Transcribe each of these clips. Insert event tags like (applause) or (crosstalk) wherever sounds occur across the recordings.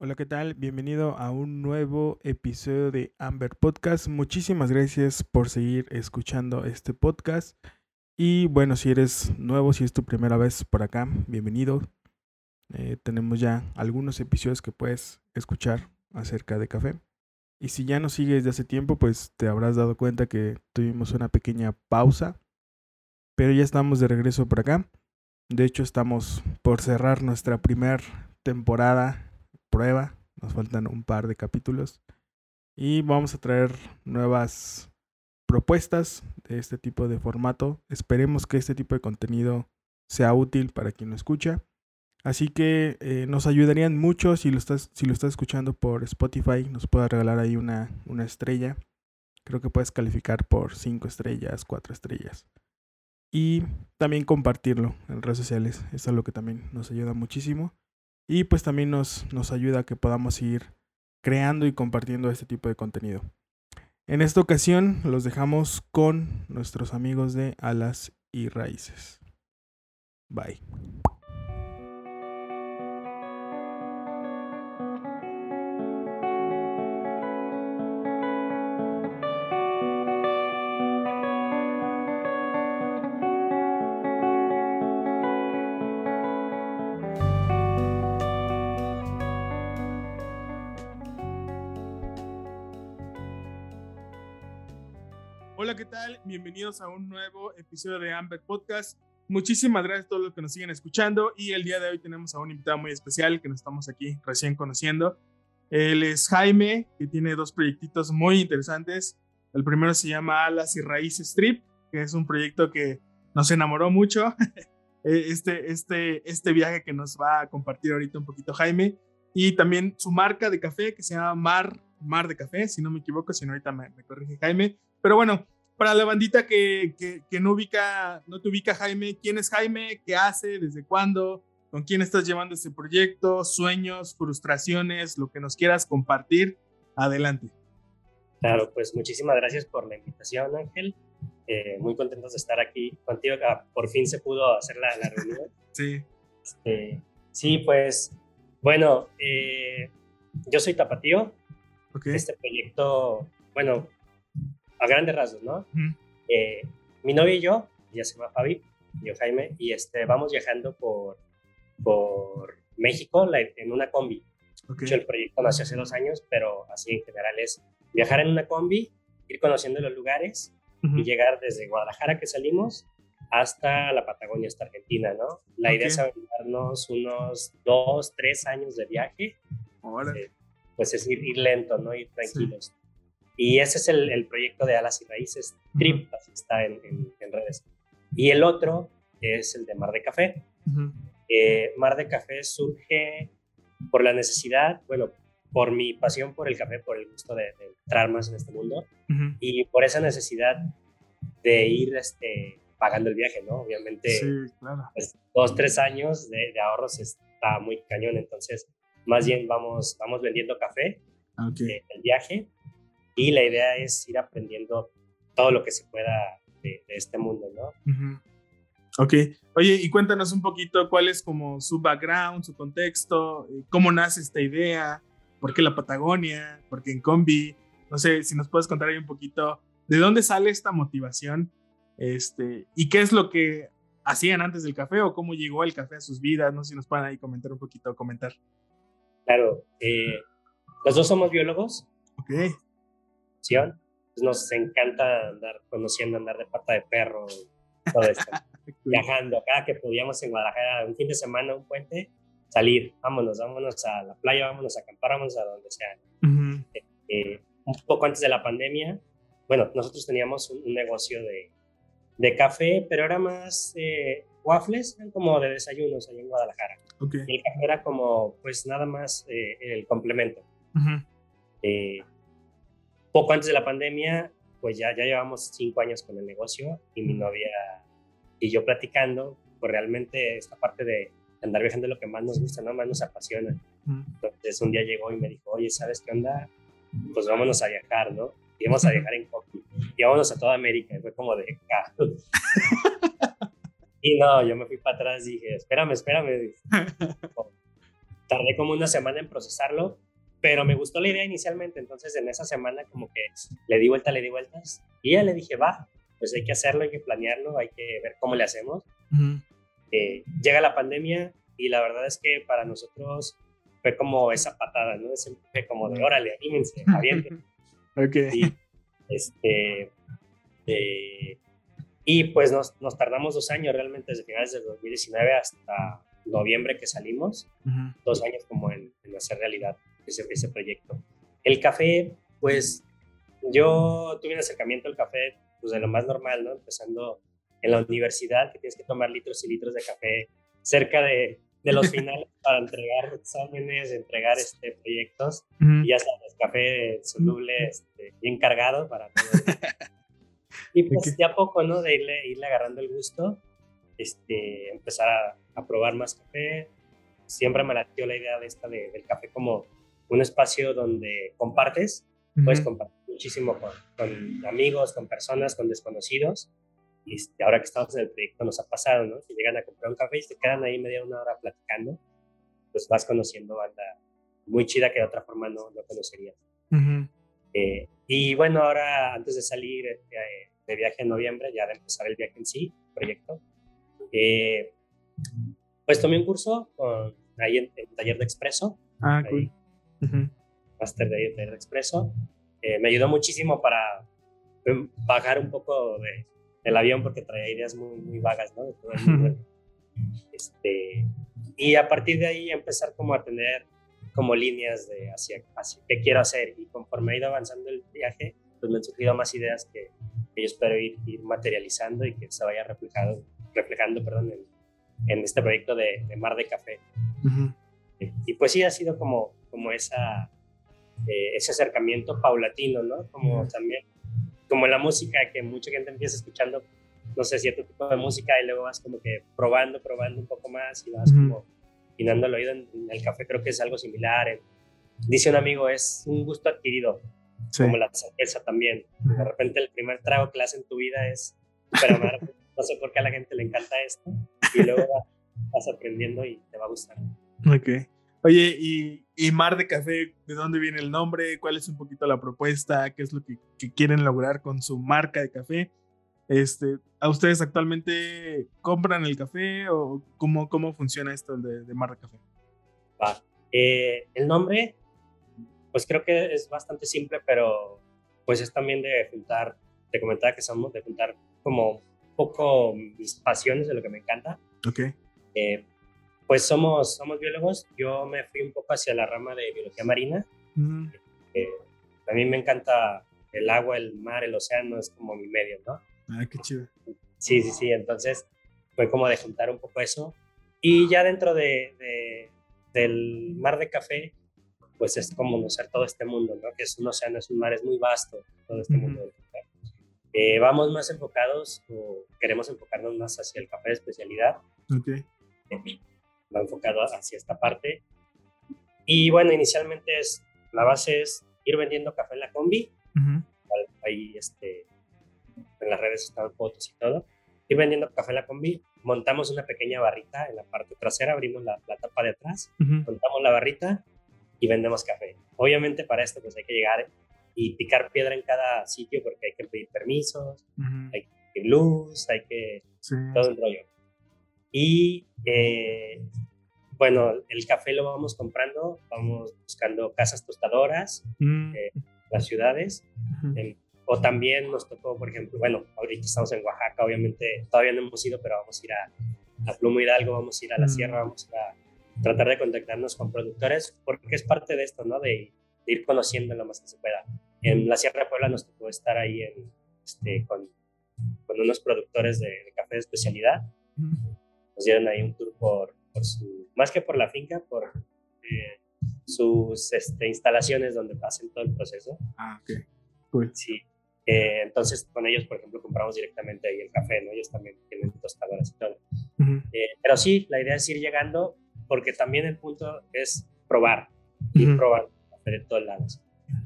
Hola, ¿qué tal? Bienvenido a un nuevo episodio de Amber Podcast. Muchísimas gracias por seguir escuchando este podcast. Y bueno, si eres nuevo, si es tu primera vez por acá, bienvenido. Eh, tenemos ya algunos episodios que puedes escuchar acerca de café. Y si ya nos sigues de hace tiempo, pues te habrás dado cuenta que tuvimos una pequeña pausa. Pero ya estamos de regreso por acá. De hecho, estamos por cerrar nuestra primera temporada prueba. Nos faltan un par de capítulos. Y vamos a traer nuevas propuestas de este tipo de formato. Esperemos que este tipo de contenido sea útil para quien lo escucha. Así que eh, nos ayudarían mucho si lo, estás, si lo estás escuchando por Spotify. Nos pueda regalar ahí una, una estrella. Creo que puedes calificar por 5 estrellas, 4 estrellas. Y también compartirlo en redes sociales. Eso es lo que también nos ayuda muchísimo. Y pues también nos, nos ayuda a que podamos ir creando y compartiendo este tipo de contenido. En esta ocasión los dejamos con nuestros amigos de Alas y Raíces. Bye. Bienvenidos a un nuevo episodio de Amber Podcast. Muchísimas gracias a todos los que nos siguen escuchando y el día de hoy tenemos a un invitado muy especial que nos estamos aquí recién conociendo. Él es Jaime, que tiene dos proyectitos muy interesantes. El primero se llama Alas y Raíces Strip, que es un proyecto que nos enamoró mucho. (laughs) Este, este, este viaje que nos va a compartir ahorita un poquito Jaime. Y también su marca de café que se llama Mar, Mar de Café, si no me equivoco, si no ahorita me, me corrige Jaime. Pero bueno, para la bandita que, que, no ubica, no te ubica Jaime, ¿quién es Jaime? ¿Qué hace? ¿Desde cuándo? ¿Con quién estás llevando este proyecto? ¿Sueños? ¿Frustraciones? Lo que nos quieras compartir. Adelante. Claro, pues muchísimas gracias por la invitación, Ángel. Eh, muy contentos de estar aquí contigo. Ah, por fin se pudo hacer la, la reunión. (laughs) sí. Este, sí, pues, bueno, eh, yo soy Tapatío. Okay. Este proyecto, bueno, a grandes rasgos, ¿no? Eh, mi novia y yo, ella se llama Fabi, yo Jaime, y este, vamos viajando por, por México en una combi. Okay. el proyecto nació hace dos años, pero así en general es viajar en una combi, ir conociendo los lugares y llegar desde Guadalajara que salimos hasta la Patagonia, hasta Argentina, ¿no? La Okay. idea es aventarnos unos dos, tres años de viaje, eh, pues es ir, ir lento, ¿no? Ir tranquilos. Y ese es el, el proyecto de Alas y Raíces, Trip, así está en, en- en redes. Y el otro es el de Mar de Café. Eh, Mar de Café surge por la necesidad, bueno, por mi pasión por el café, por el gusto de, de entrar más en este mundo y por esa necesidad de ir este, pagando el viaje, ¿no? Obviamente, Sí, claro. pues, dos, tres años de, de ahorros está muy cañón, entonces más bien vamos, vamos vendiendo café Ok. eh, el viaje y la idea es ir aprendiendo todo lo que se pueda de, de este mundo, ¿no? Ok. Oye, y cuéntanos un poquito cuál es como su background, su contexto, eh, cómo nace esta idea, por qué la Patagonia, por qué en combi. No sé si nos puedes contar ahí un poquito de dónde sale esta motivación este, y qué es lo que hacían antes del café o cómo llegó el café a sus vidas. No sé si nos pueden ahí comentar un poquito, comentar. Claro, eh, los dos somos biólogos, Ok. Pues nos encanta andar conociendo, andar de pata de perro, todo esto. (laughs) viajando acá, que podíamos en Guadalajara un fin de semana, un puente, salir, vámonos, vámonos a la playa, vámonos a acampar, vámonos a donde sea. Ujú. Eh, un poco antes de la pandemia, bueno, nosotros teníamos un, un negocio de, de café, pero era más eh, waffles, como de desayunos ahí en Guadalajara. Ok. Y el café era como, pues nada más eh, el complemento. Ujú. Eh, poco antes de la pandemia, pues ya, ya llevamos cinco años con el negocio y mi novia y yo platicando, pues realmente esta parte de andar viajando es lo que más nos gusta, ¿no? Más nos apasiona. Entonces un día llegó y me dijo, oye, ¿sabes qué onda? Pues vámonos a viajar, ¿no? Y vamos a viajar en coffee. Y vámonos a toda América. Y fue como de. (laughs) Y no, yo me fui para atrás y dije, espérame, espérame. (laughs) tardé como una semana en procesarlo, pero me gustó la idea inicialmente, entonces en esa semana como que le di vuelta, le di vueltas y ya le dije, va, pues hay que hacerlo, hay que planearlo, hay que ver cómo le hacemos. Eh, llega la pandemia y la verdad es que para nosotros fue como esa patada, ¿no? Ese fue como de, órale, anímense, (laughs) avienten. ok. Y, este, eh, y pues nos, nos, tardamos dos años realmente desde finales del 2019 hasta noviembre que salimos, dos años como en, en, hacer realidad ese, ese proyecto. El café, pues yo tuve un acercamiento al café pues de lo más normal, ¿no? Empezando en la universidad, que tienes que tomar litros y litros de café cerca de, de los (laughs) finales para entregar exámenes, entregar este, proyectos. Y ya sabes, café soluble, este, bien cargado para todo. (laughs) y pues ya poco, ¿no? De irle, irle agarrando el gusto, este, empezar a, a probar más café. Siempre me latió la idea de esta de, del café como un espacio donde compartes, puedes compartir muchísimo con, con, amigos, con personas, con desconocidos. Y ahora que estamos en el proyecto nos ha pasado, ¿no? Que llegan a comprar un café y se quedan ahí media una hora platicando, pues vas conociendo banda muy chida que de otra forma no, no conocerías. eh, y bueno, ahora antes de salir eh, de viaje en noviembre, ya de empezar el viaje en sí, proyecto, eh, pues tomé un curso con, ahí en, en taller de expreso. Ah, cool. Máster de de expreso. Eh, me ayudó muchísimo para em, bajar un poco de, del avión porque traía ideas muy, muy vagas, ¿no? Este, y a partir de ahí empezar como a tener como líneas de hacia, hacia qué quiero hacer y conforme he ido avanzando el viaje, pues me han surgido más ideas que, que yo espero ir, ir, materializando y que se vaya reflejado, reflejando perdón, en, en este proyecto de, de, Mar de Café. Uh -huh. y, y pues sí, ha sido como, como esa, eh, ese acercamiento paulatino, ¿no? Como uh -huh. también, como la música, que mucha gente empieza escuchando, no sé, cierto tipo de música y luego vas como que probando, probando un poco más y vas uh -huh. como afinando el oído en, en, el café, creo que es algo similar. En, dice un amigo, es un gusto adquirido, sí. como la cerveza también. Uh -huh. De repente el primer trago que le hace en tu vida es súper amargo. no sé por qué a la gente le encanta esto y luego vas aprendiendo y te va a gustar. Ok. Oye, y, y, Mar de Café, ¿de dónde viene el nombre? ¿Cuál es un poquito la propuesta? ¿Qué es lo que, que quieren lograr con su marca de café? Este, ¿A ustedes actualmente compran el café o cómo, cómo funciona esto de, de Mar de Café? Eh, el nombre, pues creo que es bastante simple, pero pues es también de juntar, te comentaba que somos de juntar como un poco mis pasiones de lo que me encanta. Ok. Eh, pues somos, somos biólogos. Yo me fui un poco hacia la rama de biología marina. Mm. Eh, a mí me encanta el agua, el mar, el océano, es como mi medio, ¿no? Ah, qué chido. Sí, sí, sí. Entonces fue como de juntar un poco eso. Y ya dentro de, de, del mar de café, pues es como conocer todo este mundo, ¿no? Que es un océano, es un mar, es muy vasto todo este mm. mundo del café. Eh, vamos más enfocados o queremos enfocarnos más hacia el café de especialidad. Ok. Va enfocado hacia esta parte. Y bueno, inicialmente es, la base es ir vendiendo café en la combi. Uh -huh. Ahí este, en las redes están fotos y todo. Ir vendiendo café en la combi. Montamos una pequeña barrita en la parte trasera, abrimos la, la tapa de atrás, uh -huh. montamos la barrita y vendemos café. Obviamente para esto pues hay que llegar y picar piedra en cada sitio porque hay que pedir permisos, uh -huh. hay que luz, hay que... Sí. todo el rollo. Y eh, bueno, el café lo vamos comprando, vamos buscando casas tostadoras, mm. eh, las ciudades, uh -huh. eh, o también nos tocó, por ejemplo, bueno, ahorita estamos en Oaxaca, obviamente todavía no hemos ido, pero vamos a ir a, a Plumo Hidalgo, vamos a ir a la -huh. sierra, vamos a tratar de contactarnos con productores, porque es parte de esto, ¿no? De, de ir conociendo lo más que se pueda. En la Sierra de Puebla nos tocó estar ahí en, este, con, con unos productores de, de café de especialidad. -huh nos dieron ahí un tour por, por su, más que por la finca, por eh, sus este, instalaciones donde hacen todo el proceso. Ah, ok. Cool. Sí. Eh, entonces, con ellos, por ejemplo, compramos directamente ahí el café, ¿no? Ellos también tienen tostadoras y todo. Uh -huh. eh, pero sí, la idea es ir llegando, porque también el punto es probar, ir uh -huh. probando café de todos lados.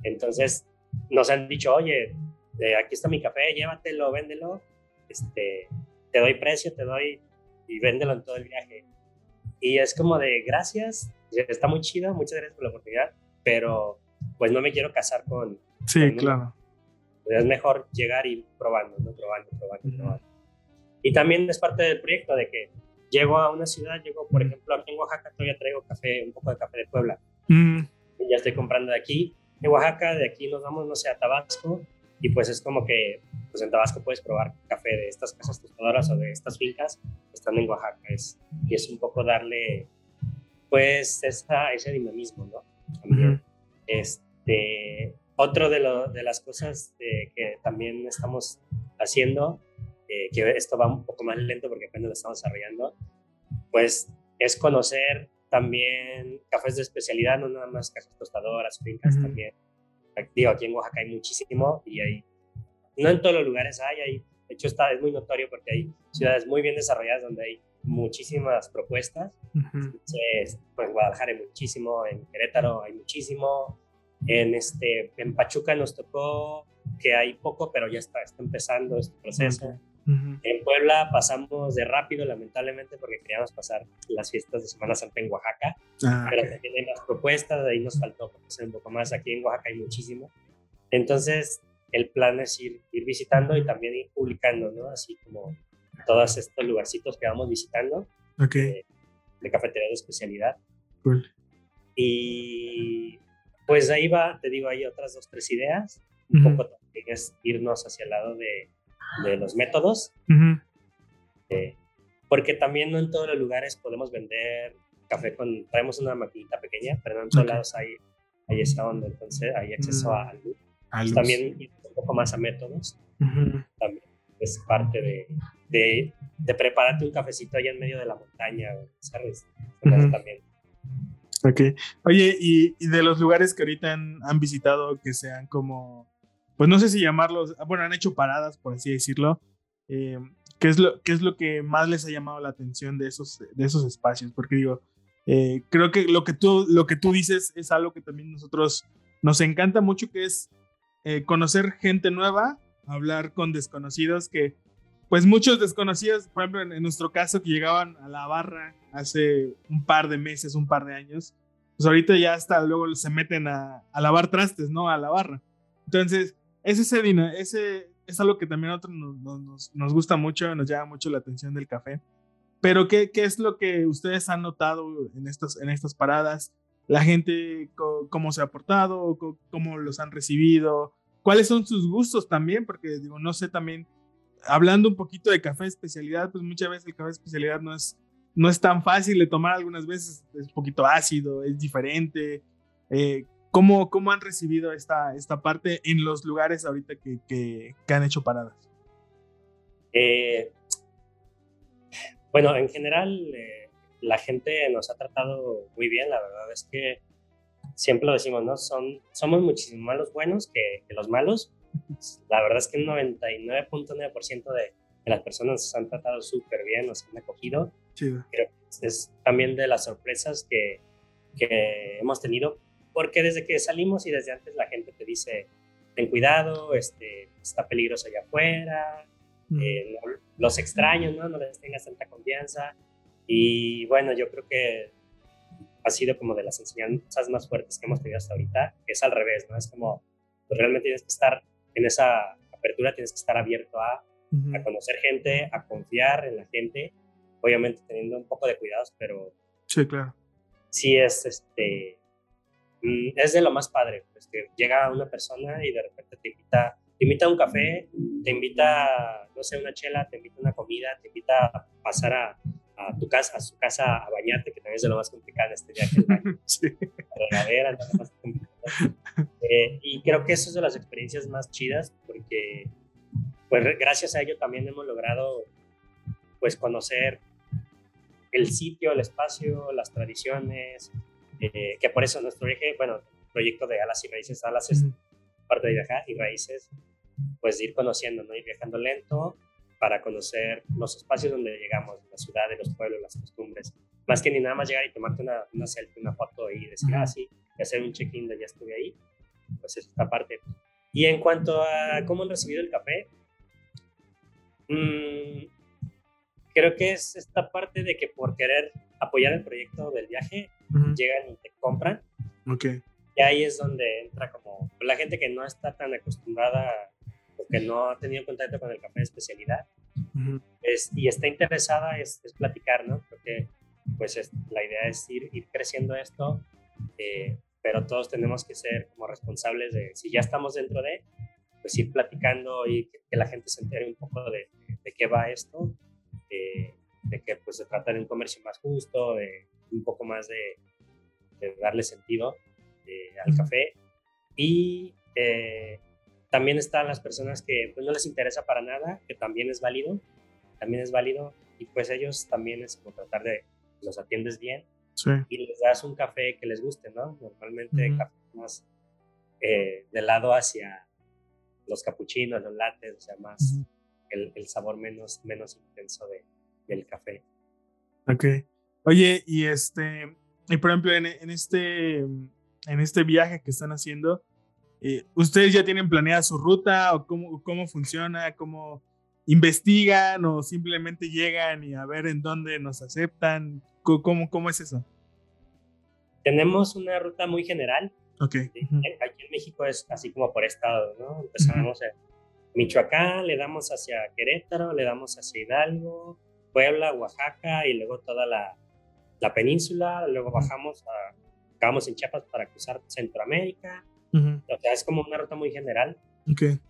Entonces, nos han dicho, oye, eh, aquí está mi café, llévatelo, véndelo, este, te doy precio, te doy y véndelo en todo el viaje. Y es como de gracias, está muy chido, muchas gracias por la oportunidad, pero pues no me quiero casar con... Sí, claro. Es mejor llegar y probando, ¿no? Probando, probando, probando. Y también es parte del proyecto de que llego a una ciudad, llego, por ejemplo, aquí en Oaxaca todavía traigo café, un poco de café de Puebla. Y ya estoy comprando de aquí, de Oaxaca, de aquí nos vamos, no sé, a Tabasco, y pues es como que pues en Tabasco puedes probar café de estas casas tostadoras o de estas fincas están en Oaxaca. Es, y es un poco darle, pues, esa, ese dinamismo, ¿no? También. este, otro de, lo, de las cosas que también estamos haciendo, eh, que esto va un poco más lento porque apenas lo estamos desarrollando, pues es conocer también cafés de especialidad, no nada más casas tostadoras, fincas también digo, aquí en Oaxaca hay muchísimo y hay, no en todos los lugares hay, hay de hecho está, es muy notorio porque hay ciudades muy bien desarrolladas donde hay muchísimas propuestas. Entonces, pues en Guadalajara hay muchísimo, en Querétaro hay muchísimo, en, este, en Pachuca nos tocó que hay poco, pero ya está, está empezando este proceso. En Puebla pasamos de rápido, lamentablemente, porque queríamos pasar las fiestas de Semana Santa en Oaxaca, ah, pero también hay más propuestas, ahí nos faltó conocer un poco más. Aquí en Oaxaca hay muchísimo. Entonces, el plan es ir, ir visitando y también ir publicando, ¿no? Así como todos estos lugarcitos que vamos visitando okay. de, cafetería de especialidad. Cool. Y pues ahí va, te digo, hay otras dos, tres ideas. Un poco también es irnos hacia el lado de de los métodos. Eh, porque también no en todos los lugares podemos vender café con, traemos una maquinita pequeña, pero no en todos lados hay, hay esa onda, entonces hay acceso a, luz. También un poco más a métodos. También es parte de, de, de, prepararte un cafecito allá en medio de la montaña, ¿sabes? También. Ok. Oye, y, y, de los lugares que ahorita han, han visitado que sean como pues no sé si llamarlos, bueno, han hecho paradas, por así decirlo. Eh, ¿qué, es lo, ¿Qué es lo que más les ha llamado la atención de esos, de esos espacios? Porque digo, eh, creo que lo que, tú, lo que tú dices es algo que también nosotros nos encanta mucho, que es eh, conocer gente nueva, hablar con desconocidos que, pues muchos desconocidos, por ejemplo, en, nuestro caso, que llegaban a la barra hace un par de meses, un par de años, pues ahorita ya hasta luego se meten a, a lavar trastes, ¿no? A la barra. Entonces, es ese, ese es algo que también a nosotros nos, gusta mucho, nos llama mucho la atención del café. Pero, ¿qué, ¿qué, es lo que ustedes han notado en, estos, en estas paradas? La gente, cómo se ha portado, cómo los han recibido, cuáles son sus gustos también, porque digo, no sé también, hablando un poquito de café especialidad, pues muchas veces el café especialidad no es, no es tan fácil de tomar algunas veces, es un poquito ácido, es diferente. Eh, ¿Cómo, ¿Cómo, han recibido esta, esta parte en los lugares ahorita que, que, han hecho paradas? Eh, bueno, en general eh, la gente nos ha tratado muy bien, la verdad es que siempre lo decimos, ¿no? Son, somos muchísimo más los buenos que, los malos. La verdad es que el 99.9% de, de, las personas nos han tratado súper bien, nos han acogido. Creo que es también de las sorpresas que, que hemos tenido porque desde que salimos y desde antes la gente te dice, ten cuidado, este, está peligroso allá afuera, eh, los extraños, ¿no? no les tengas tanta confianza. Y bueno, yo creo que ha sido como de las enseñanzas más fuertes que hemos tenido hasta ahorita, que es al revés, ¿no? Es como, pues realmente tienes que estar en esa apertura, tienes que estar abierto a, a conocer gente, a confiar en la gente, obviamente teniendo un poco de cuidados, pero... Sí, claro. Sí es, este, Mm, es de lo más padre, pues que llega una persona y de repente te invita, te invita a un café, te invita, no sé, una chela, te invita a una comida, te invita a pasar a, a tu casa, a su casa a bañarte, que también es de lo más complicado este viaje. (laughs) sí. Regadera, más eh, y creo que eso es de las experiencias más chidas, porque pues gracias a ello también hemos logrado pues conocer el sitio, el espacio, las tradiciones, eh, que por eso nuestro eje, bueno, proyecto de alas y raíces, alas es parte de viajar y raíces, pues ir conociendo, ¿no? Ir viajando lento para conocer los espacios donde llegamos, la ciudad, los pueblos, las costumbres. Más que ni nada más llegar y tomarte una, una selfie, una foto y decir, ah, sí, y hacer un check-in de ya estuve ahí, pues es esta parte. Y en cuanto a cómo han recibido el café, mmm, creo que es esta parte de que por querer apoyar el proyecto del viaje, llegan y te compran. Ok. Y ahí es donde entra como la gente que no está tan acostumbrada o que no ha tenido contacto con el café de especialidad es, y está interesada es, platicar, ¿no? Porque pues la idea es ir, ir creciendo esto, eh, pero todos tenemos que ser como responsables de, si ya estamos dentro de, pues ir platicando y que, la gente se entere un poco de, de qué va esto, eh, de que pues se trata de un comercio más justo, de un poco más de, de darle sentido eh, al café. Y eh, también están las personas que pues, no les interesa para nada, que también es válido, también es válido, y pues ellos también es como tratar de los atiendes bien y les das un café que les guste, ¿no? Normalmente café más eh, de lado hacia los capuchinos, los lates, o sea, más el, el, sabor menos, menos intenso de, del café. Ok. Oye, y este, y por ejemplo, en, en este, en este viaje que están haciendo, eh, ¿ustedes ya tienen planeada su ruta o cómo, cómo funciona? ¿Cómo investigan o simplemente llegan y a ver en dónde nos aceptan? ¿Cómo, cómo es eso? Tenemos una ruta muy general. Ok. Aquí en México es así como por estado, ¿no? Empezamos en Michoacán, le damos hacia Querétaro, le damos hacia Hidalgo, Puebla, Oaxaca y luego toda la, la península, luego bajamos a, acabamos en Chiapas para cruzar Centroamérica, o sea, es como una ruta muy general,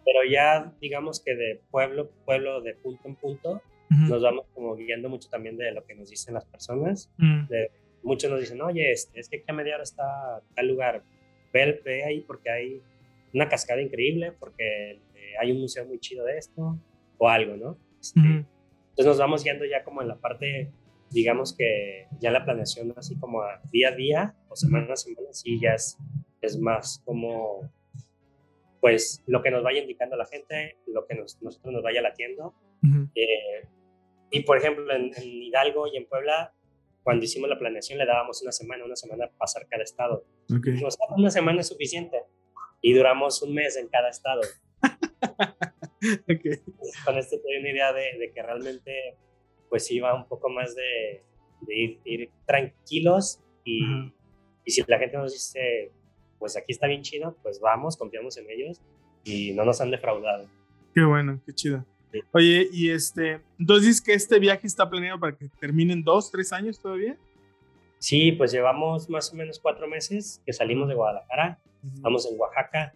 pero ya digamos que de pueblo, pueblo, de punto en punto, nos vamos como guiando mucho también de lo que nos dicen las personas, muchos nos dicen, oye, este, es que aquí a media hora está tal lugar, ve, ve ahí porque hay una cascada increíble, porque eh, hay un museo muy chido de esto, o algo, ¿no? Este, entonces nos vamos yendo ya como en la parte, digamos que ya la planeación así como a día a día o semana a semana, sí ya es, es más como pues lo que nos vaya indicando la gente, lo que nos, nosotros nos vaya latiendo. Eh, y por ejemplo, en, Hidalgo y en Puebla, cuando hicimos la planeación le dábamos una semana, una semana para pasar cada estado. Dijimos, ah, una semana es suficiente. Y duramos un mes en cada estado. (laughs) okay. Con esto te doy una idea de, que realmente pues iba un poco más de, ir, tranquilos y, y, si la gente nos dice, pues aquí está bien chido, pues vamos, confiamos en ellos y no nos han defraudado. Qué bueno, qué chido. Oye, y este, entonces que este viaje está planeado para que terminen dos, tres años todavía. Sí, pues llevamos más o menos cuatro meses que salimos de Guadalajara, estamos en Oaxaca,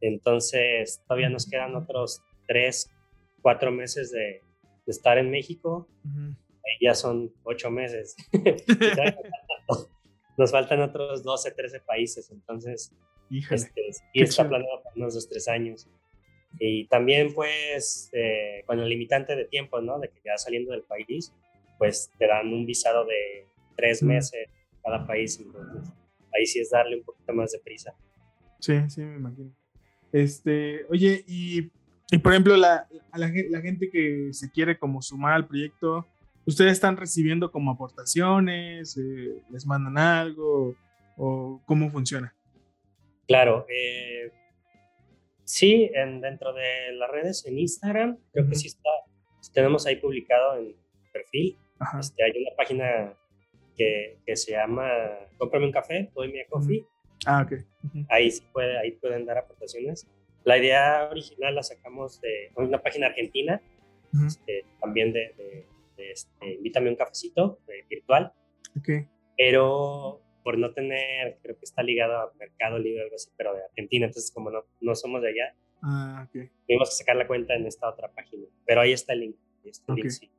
entonces, todavía nos quedan otros tres, cuatro meses de, estar en México. Ya son ocho meses. (laughs) (laughs) nos faltan otros 12, 13 países. Entonces, este, y está planeado para unos dos, tres años. Y también, pues, eh, con el limitante de tiempo, ¿no? De que ya saliendo del país, pues te dan un visado de tres meses cada país. Entonces, ahí sí es darle un poquito más de prisa. Sí, sí, me imagino. Este, oye, y, y por ejemplo, la, la, la, gente que se quiere como sumar al proyecto, ¿ustedes están recibiendo como aportaciones? Eh, ¿Les mandan algo? ¿O cómo funciona? Claro, eh, sí, en, dentro de las redes, en Instagram, creo que sí está, tenemos ahí publicado en perfil, este, hay una página que, que, se llama Cómprame un café, doy mi coffee. Ah, ok. Ahí sí puede, ahí pueden dar aportaciones. La idea original la sacamos de una página argentina, este, también de, de, este, invítame un cafecito virtual. Okay. Pero por no tener, creo que está ligado a Mercado Libre o algo así, pero de Argentina, entonces como no, no somos de allá, ah, okay. tuvimos que sacar la cuenta en esta otra página. Pero ahí está el link. Está el link si,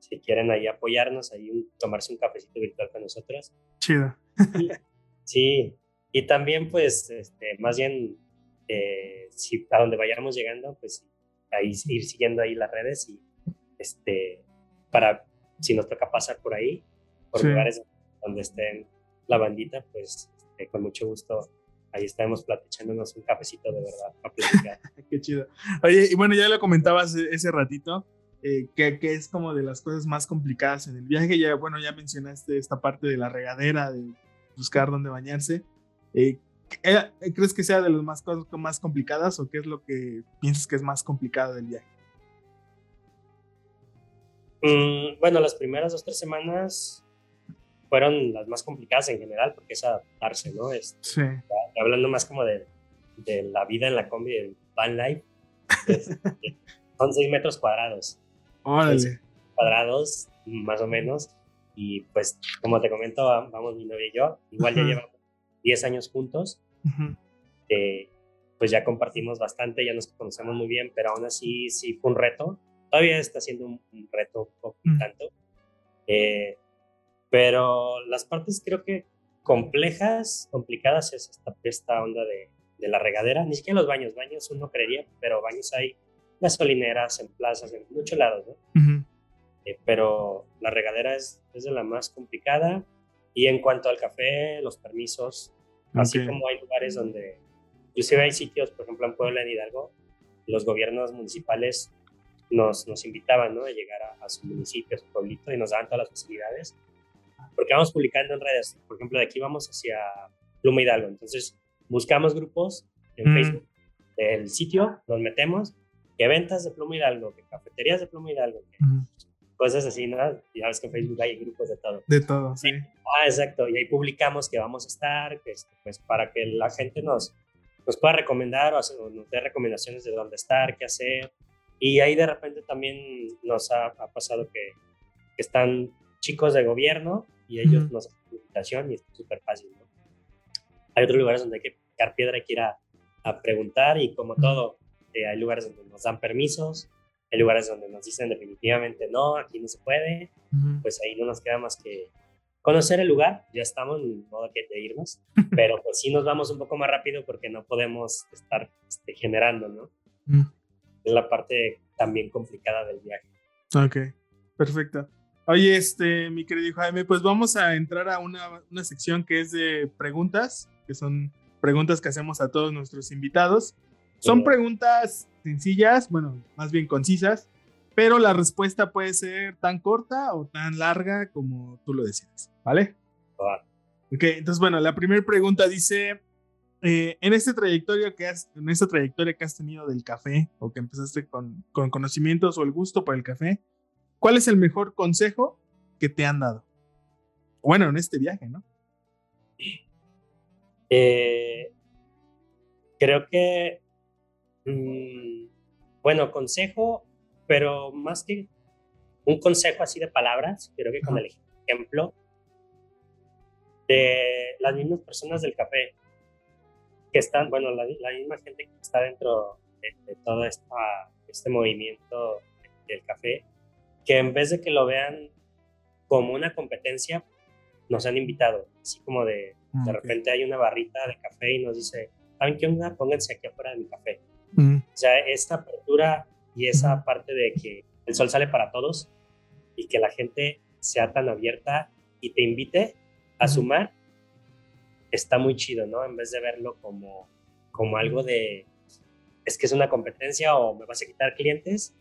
si, quieren ahí apoyarnos, ahí tomarse un cafecito virtual con nosotros. Chido. sí, y también, pues, este, más bien, eh, si a donde vayamos llegando, pues ahí ir siguiendo ahí las redes y este, para si nos toca pasar por ahí, por lugares donde estén la bandita, pues este, con mucho gusto ahí estaremos platicándonos un cafecito de verdad para platicar. (laughs) Qué chido. Oye, y bueno, ya lo comentabas e-, ese ratito, eh, que, que, es como de las cosas más complicadas en el viaje. Ya, bueno, ya mencionaste esta parte de la regadera, de buscar dónde bañarse. Eh, ¿Crees que sea de las más cosas más complicadas o qué es lo que piensas que es más complicado del viaje? Mm, bueno, las primeras dos, tres semanas, fueron las más complicadas en general, porque es adaptarse, ¿no? Es, Sí. hablando más como de, de la vida en la combi, del van life, es- (laughs) son seis metros cuadrados, Órale. cuadrados más o menos, y pues como te comento, va- vamos mi novia y yo, igual ya llevamos 10 años juntos, eh, pues ya compartimos bastante, ya nos conocemos muy bien, pero aún así sí fue un reto. Todavía está siendo un, un reto un poco Mm. tanto. Eh, pero las partes creo que complejas, complicadas es esta, esta onda de, de la regadera. Ni siquiera los baños, baños uno creería, pero baños hay gasolineras, en plazas, en muchos lados, ¿no? Eh, pero la regadera es, es de la más complicada. Y en cuanto al café, los permisos, así Ok. como hay lugares donde, inclusive hay sitios, por ejemplo en Puebla, en Hidalgo, los gobiernos municipales nos, nos invitaban ¿no? a llegar a, a su municipio, a su pueblito, y nos daban todas las facilidades. Porque vamos publicando en redes, por ejemplo, de aquí vamos hacia Pluma Hidalgo. Entonces, buscamos grupos en Mm. Facebook del sitio, nos metemos, que ventas de Pluma Hidalgo, que cafeterías de Pluma Hidalgo, que Ujú. Cosas así, ¿no? Ya ves que en Facebook hay grupos de todo. De todo, sí. Ah, exacto. Y ahí publicamos que vamos a estar, este, pues para que la gente nos, nos pueda recomendar o, hacer- o nos dé recomendaciones de dónde estar, qué hacer. Y ahí de repente también nos ha, ha pasado que, que están chicos de gobierno y ellos Ujú. nos hacen invitación y es súper fácil, ¿no? Hay otros lugares donde hay que picar piedra, hay que ir a, a preguntar y como Ujú. todo, eh, hay lugares donde nos dan permisos, hay lugares donde nos dicen definitivamente no, aquí no se puede, Ujú. pues ahí no nos queda más que conocer el lugar, ya estamos en modo que de irnos, (laughs) pero pues sí nos vamos un poco más rápido porque no podemos estar este, generando, ¿no? Ujú. Es la parte también complicada del viaje. Ok, perfecto. Oye, este, mi querido Jaime, pues vamos a entrar a una, una sección que es de preguntas, que son preguntas que hacemos a todos nuestros invitados. Son preguntas sencillas, bueno, más bien concisas, pero la respuesta puede ser tan corta o tan larga como tú lo decidas, ¿vale? Va. Ok, entonces bueno, la primera pregunta dice, eh, en esta trayectoria que has, en esta trayectoria que has tenido del café o que empezaste con, con conocimientos o el gusto por el café, ¿cuál es el mejor consejo que te han dado? Bueno, en este viaje, ¿no? Eh, creo que, mm, bueno, consejo, pero más que un consejo así de palabras, creo que con el ejemplo de las mismas personas del café, que están, bueno, la, la misma gente que está dentro de, de todo esta, este movimiento del café, que en vez de que lo vean como una competencia, nos han invitado, así como de, de Ok. repente hay una barrita de café y nos dice, ¿saben qué onda? Pónganse aquí afuera de mi café. O sea, esta apertura y esa parte de que el sol sale para todos y que la gente sea tan abierta y te invite a sumar, está muy chido, ¿no? En vez de verlo como, como algo de, es que es una competencia o me vas a quitar clientes,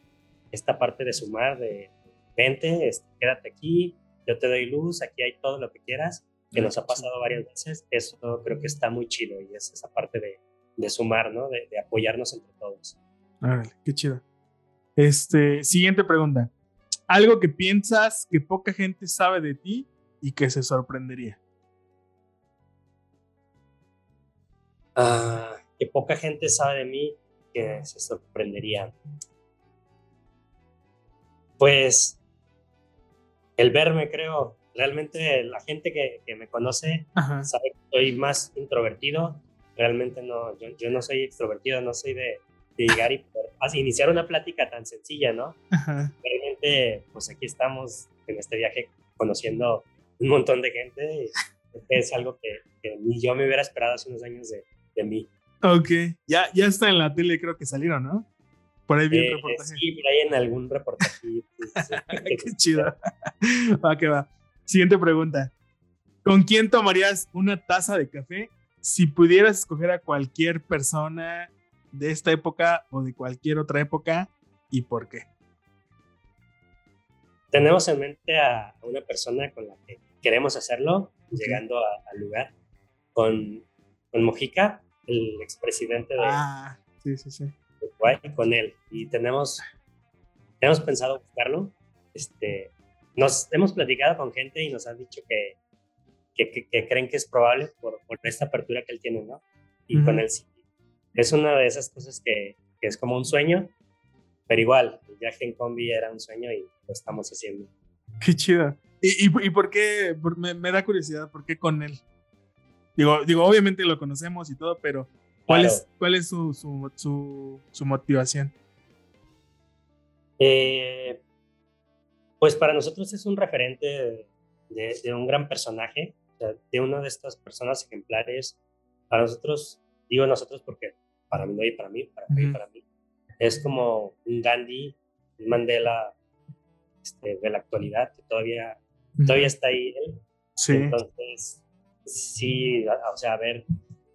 esta parte de sumar, de vente, este, quédate aquí, yo te doy luz, aquí hay todo lo que quieras, que nos ha pasado varias veces, eso creo que está muy chido y es esa parte de, de sumar, ¿no? De, de apoyarnos entre todos. Qué chido. Este, siguiente pregunta. Algo que piensas que poca gente sabe de ti y que se sorprendería. Ah, que poca gente sabe de mí, que se sorprendería. Pues el verme, creo. Realmente la gente que, que me conoce Ajá. sabe que soy más introvertido. Realmente no, yo, yo no soy extrovertido, no soy de, de llegar y poder así, iniciar una plática tan sencilla, ¿no? Ajá. Realmente, pues aquí estamos en este viaje conociendo un montón de gente. y Es algo que, que ni yo me hubiera esperado hace unos años de, de mí. Ok. Ya, ya está en la tele, creo que salieron, ¿no? Por ahí vi un Eh, reportaje. sí, por ahí en algún reportaje. (laughs) Qué chido. (laughs) Va que va. Siguiente pregunta. ¿Con quién tomarías una taza de café si pudieras escoger a cualquier persona de esta época o de cualquier otra época y por qué? Tenemos en mente a una persona con la que queremos hacerlo, llegando al lugar, con, con Mojica, el expresidente de Ah, sí, sí, sí. Uruguay, con él. Y tenemos, tenemos pensado buscarlo. Este, nos hemos platicado con gente y nos han dicho que, que, creen que es probable por, por, esta apertura que él tiene, ¿no? Y con él sí. Es una de esas cosas que, que, es como un sueño, pero igual, el viaje en combi era un sueño y lo estamos haciendo. Qué chido. ¿Y, y, por qué? me, me, da curiosidad, ¿por qué con él? Digo, digo obviamente lo conocemos y todo, pero ¿cuál es, cuál es su, su, su, su motivación? Eh, pues para nosotros es un referente de, de un gran personaje de una de estas personas ejemplares, para nosotros, digo nosotros porque para mí no y para mí, para mí, para mí, es como un Gandhi, un Mandela este, de la actualidad, que todavía, todavía está ahí él. Sí. Entonces, sí, o sea, a ver,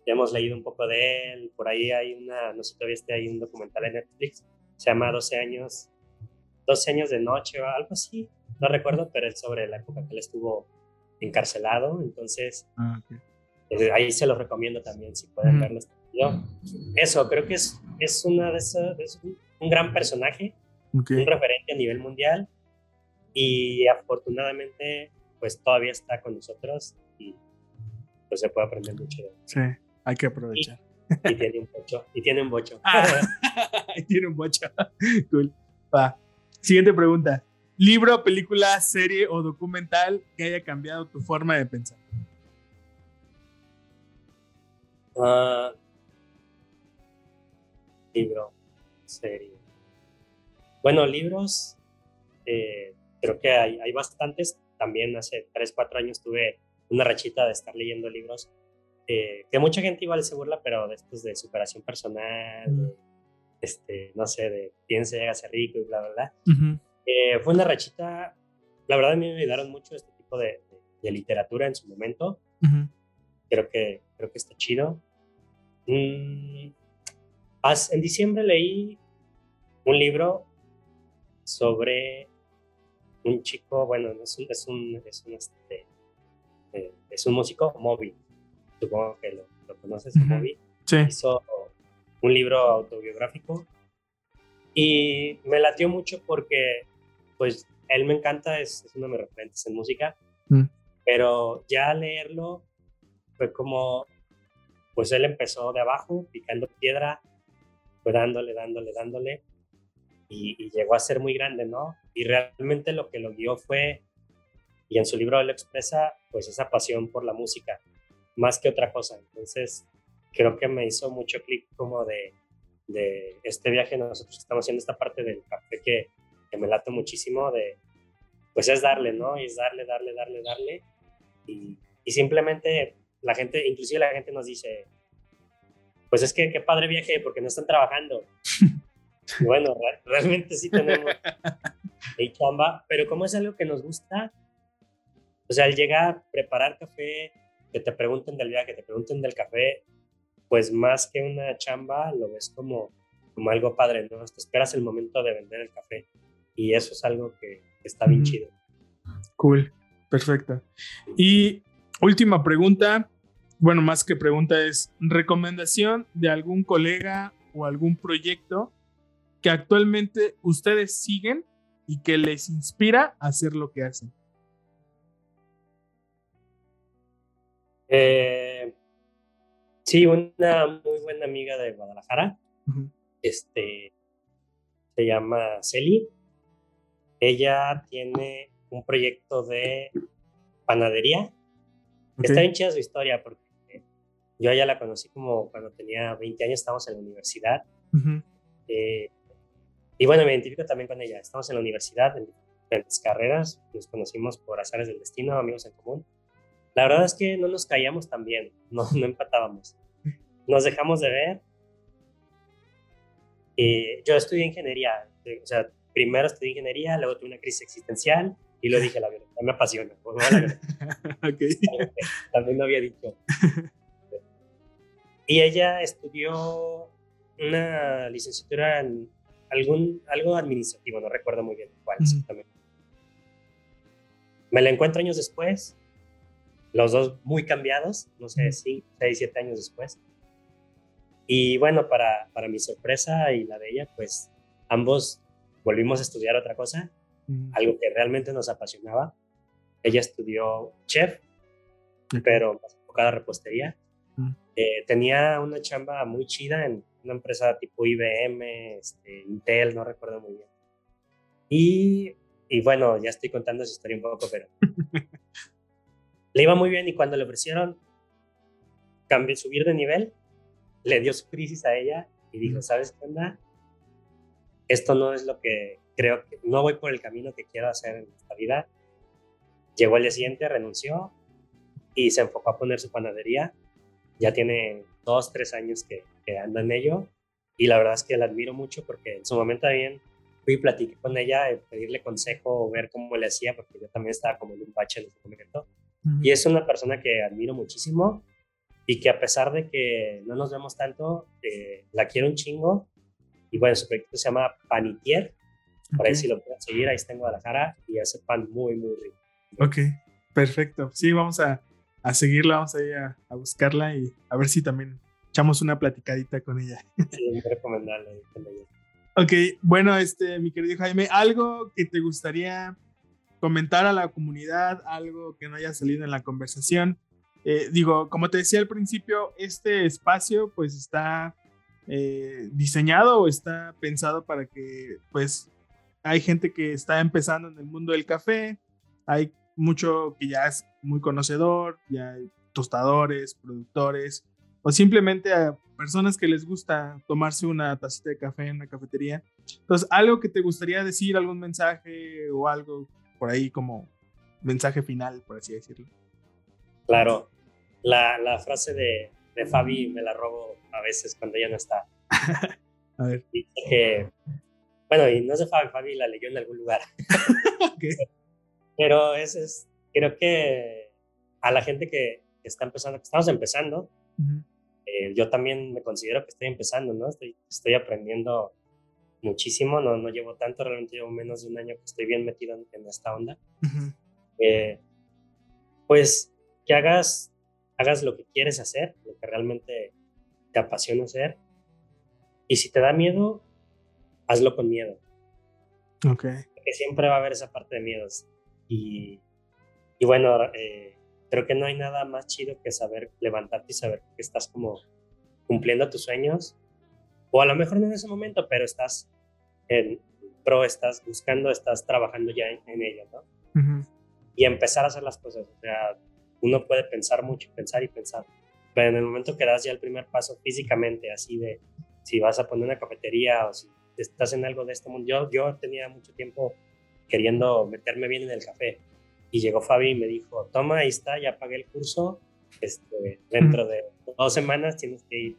ya hemos leído un poco de él, por ahí hay una, no sé, todavía está ahí un documental en Netflix, se llama 12 años, 12 años de noche o algo así, no recuerdo, pero es sobre la época que él estuvo encarcelado, entonces ah, eh, ahí se lo recomiendo también si pueden verlo. eso, creo que es, es, una de esas, es un, gran personaje, un referente a nivel mundial y afortunadamente pues todavía está con nosotros y pues se puede aprender mucho de él. Sí, hay que aprovechar. Y, tiene un bocho. Y tiene un bocho. Ah, (laughs) tiene un bocho. (laughs) cool. Va. Siguiente pregunta. Libro, película, serie o documental que haya cambiado tu forma de pensar. Ah, libro, serie. Bueno, libros, eh, creo que hay, hay, bastantes. También hace 3, 4 años tuve una rachita de estar leyendo libros eh, que mucha gente igual se burla, pero de estos de superación personal, mm. este, no sé, de piense, hágase rico y bla, bla, bla. Eh, fue una rachita, la verdad a mí me ayudaron mucho este tipo de, literatura en su momento. creo, que, creo que está chido. Mm, en diciembre leí un libro sobre un chico, bueno, es un, es un, es un, este, eh, es un músico, Moby. Supongo que lo, conoces, Moby. Hizo un libro autobiográfico y me latió mucho porque pues él me encanta, es, uno de mis referentes en música, mm. pero ya leerlo fue como, pues él empezó de abajo, picando piedra, fue dándole, dándole, dándole, y, llegó a ser muy grande, ¿no? Y realmente lo que lo guió fue, y en su libro él expresa, pues esa pasión por la música, más que otra cosa. Entonces, creo que me hizo mucho clic como de, de este viaje, nosotros estamos haciendo esta parte del café que que me late muchísimo de, pues es darle, ¿no? Y es darle, darle, darle, darle. Y, y simplemente la gente, inclusive la gente nos dice, pues es que qué padre viaje porque no están trabajando. (laughs) bueno, realmente sí tenemos el chamba, pero como es algo que nos gusta, o sea, al llegar, preparar café, que te pregunten del viaje, que te pregunten del café, pues más que una chamba, lo ves como, como algo padre, ¿no? Te esperas el momento de vender el café y eso es algo que está bien chido. Cool, perfecto. Y última pregunta, bueno, más que pregunta es recomendación de algún colega o algún proyecto que actualmente ustedes siguen y que les inspira a hacer lo que hacen. Eh, sí, una muy buena amiga de Guadalajara, este, se llama Celi, ella tiene un proyecto de panadería. Está bien chida su historia porque yo ya la conocí como cuando tenía 20 años, estábamos en la universidad. Eh, y bueno, me identifico también con ella. Estamos en la universidad, en diferentes carreras, nos conocimos por azares del destino, amigos en común. La verdad es que no nos caíamos tan bien, (laughs) no, no empatábamos. Nos dejamos de ver. Eh, yo estudié ingeniería, o sea, primero estudié ingeniería, luego tuve una crisis existencial y lo dije, la verdad, me apasiona. Pues, (laughs) (laughs) También lo había dicho. Y ella estudió una licenciatura en algún, algo administrativo, no recuerdo muy bien cuál exactamente. Me la encuentro años después, los dos muy cambiados, no sé, 6, 7 años después. Y bueno, para, para mi sorpresa y la de ella, pues ambos volvimos a estudiar otra cosa, algo que realmente nos apasionaba. Ella estudió chef pero más enfocada a repostería. Eh, tenía una chamba muy chida en una empresa tipo IBM, este, Intel, no recuerdo muy bien. Y, y bueno, ya estoy contando esa historia un poco, pero (laughs) le iba muy bien y cuando le ofrecieron cambiar, subir de nivel, le dio su crisis a ella y dijo, ¿sabes qué onda? Esto no es lo que creo que, no voy por el camino que quiero hacer en esta vida. Llegó el día siguiente, renunció y se enfocó a poner su panadería ya tiene dos, tres años que, que anda en ello y la verdad es que la admiro mucho porque en su momento también fui y platiqué con ella, eh, pedirle consejo, ver cómo le hacía, porque yo también estaba como en un bache en ese momento. Y es una persona que admiro muchísimo y que a pesar de que no nos vemos tanto, eh, la quiero un chingo. Y bueno, su proyecto se llama Panitier. Por ahí si lo pueden seguir, ahí está en Guadalajara y hace pan muy, muy rico. Ok, perfecto. Sí, vamos a, a seguirla, vamos a ir a, buscarla y a ver si también echamos una platicadita con ella. (laughs) Sí, muy recomendable Ok, bueno, este, mi querido Jaime, algo que te gustaría comentar a la comunidad, algo que no haya salido en la conversación. Eh, digo, como te decía al principio, este espacio pues está eh, diseñado o está pensado para que pues hay gente que está empezando en el mundo del café, hay mucho que ya es muy conocedor, ya hay tostadores, productores, o simplemente a personas que les gusta tomarse una tacita de café en una cafetería. Entonces, algo que te gustaría decir, algún mensaje o algo por ahí como mensaje final, por así decirlo. Claro, la, la frase de, de, Fabi me la robo a veces cuando ella no está. (laughs) a ver. Dice que, bueno, y no es de Fabi, Fabi la leyó en algún lugar. (laughs) Pero es, es, creo que a la gente que, está empezando, que estamos empezando, eh, yo también me considero que estoy empezando, ¿no? Estoy, estoy aprendiendo muchísimo, no, no llevo tanto, realmente llevo menos de un año que estoy bien metido en, esta onda. Eh, pues que hagas, hagas lo que quieres hacer, lo que realmente te apasiona hacer. Y si te da miedo, hazlo con miedo. Ok. Porque siempre va a haber esa parte de miedos. Y, y bueno, eh, creo que no hay nada más chido que saber levantarte y saber que estás como cumpliendo tus sueños. O a lo mejor no en ese momento, pero estás en pro, estás buscando, estás trabajando ya en, ello, ¿no? Y empezar a hacer las cosas. O sea, uno puede pensar mucho, pensar y pensar. Pero en el momento que das ya el primer paso físicamente, así de si vas a poner una cafetería o si estás en algo de este mundo. Yo, yo tenía mucho tiempo queriendo meterme bien en el café. Y llegó Fabi y me dijo, toma, ahí está, ya pagué el curso, este, dentro de dos semanas tienes que ir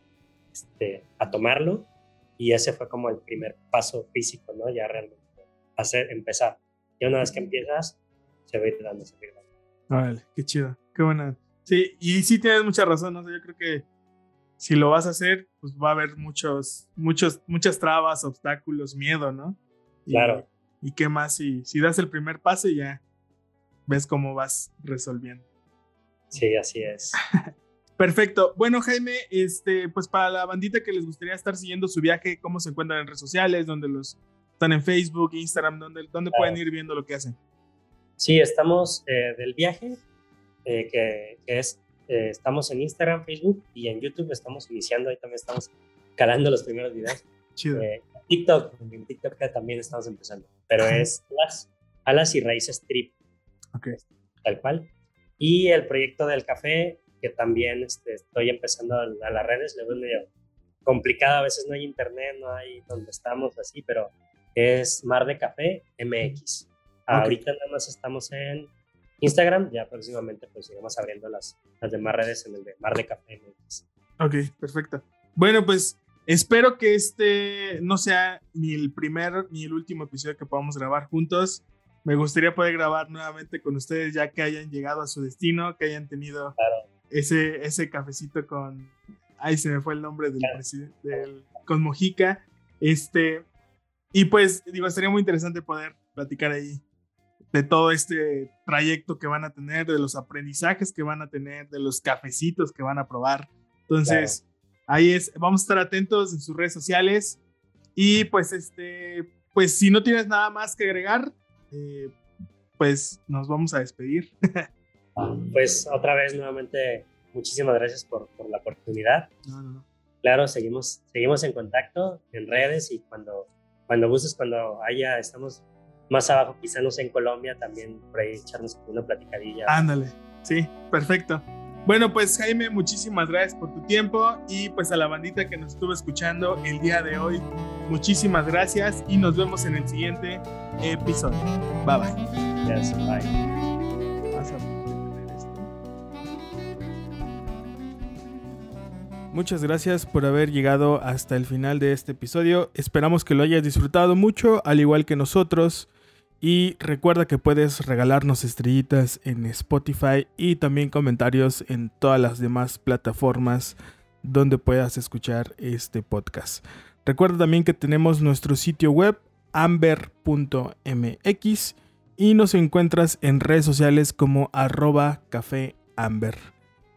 este, a tomarlo. Y ese fue como el primer paso físico, ¿no? Ya realmente hacer, empezar. Y una vez que empiezas, se va a ir dando, se va a ir dando. Vale, qué chido, qué buena. Sí, y sí tienes mucha razón, ¿no? yo creo que si lo vas a hacer, pues va a haber muchos, muchos, muchas trabas, obstáculos, miedo, ¿no? claro. ¿Y qué más? Si, si das el primer paso y ya ves cómo vas resolviendo. Sí, así es. (laughs) Perfecto. Bueno, Jaime, este, pues para la bandita que les gustaría estar siguiendo su viaje, ¿cómo se encuentran en redes sociales? ¿Dónde los están en Facebook, Instagram? ¿Dónde, dónde pueden ir viendo lo que hacen? Sí, estamos eh, del viaje, eh, que, es, eh, estamos en Instagram, Facebook y en YouTube estamos iniciando, ahí también estamos calando los primeros videos. Chido. TikTok, en TikTok también estamos empezando pero es alas, alas y raíces trip. Okay. Tal cual. Y el proyecto del café, que también este, estoy empezando a, las redes, le veo medio complicado, a veces no hay internet, no hay donde estamos así, pero es Mar de Café MX. Ahorita nada más estamos en Instagram, ya próximamente pues iremos abriendo las, las demás redes en el de Mar de Café. Ok, perfecto. Bueno, pues Espero que este no sea ni el primer ni el último episodio que podamos grabar juntos. Me gustaría poder grabar nuevamente con ustedes ya que hayan llegado a su destino, que hayan tenido ese, ese cafecito con... Ahí se me fue el nombre del presidente, del, con Mojica. Este, y pues digo, sería muy interesante poder platicar ahí de todo este trayecto que van a tener, de los aprendizajes que van a tener, de los cafecitos que van a probar. Entonces, Ahí es, vamos a estar atentos en sus redes sociales. Y pues, este, pues si no tienes nada más que agregar, eh, pues nos vamos a despedir. (laughs) Pues otra vez nuevamente muchísimas gracias por, por la oportunidad. Claro, seguimos, seguimos en contacto en redes y cuando, cuando gustes, cuando haya, estamos más abajo, quizá no sé, en Colombia, también por ahí echarnos una platicadilla. Ándale, sí, perfecto. Bueno, pues Jaime, muchísimas gracias por tu tiempo y pues a la bandita que nos estuvo escuchando el día de hoy, muchísimas gracias y nos vemos en el siguiente episodio. Bye bye. Gracias, bye. Muchas gracias por haber llegado hasta el final de este episodio. Esperamos que lo hayas disfrutado mucho, al igual que nosotros. Y recuerda que puedes regalarnos estrellitas en Spotify y también comentarios en todas las demás plataformas donde puedas escuchar este podcast. Recuerda también que tenemos nuestro sitio web amber.mx y nos encuentras en redes sociales como arroba café amber.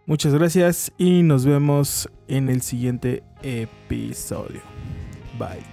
Muchas gracias y nos vemos en el siguiente episodio. Bye.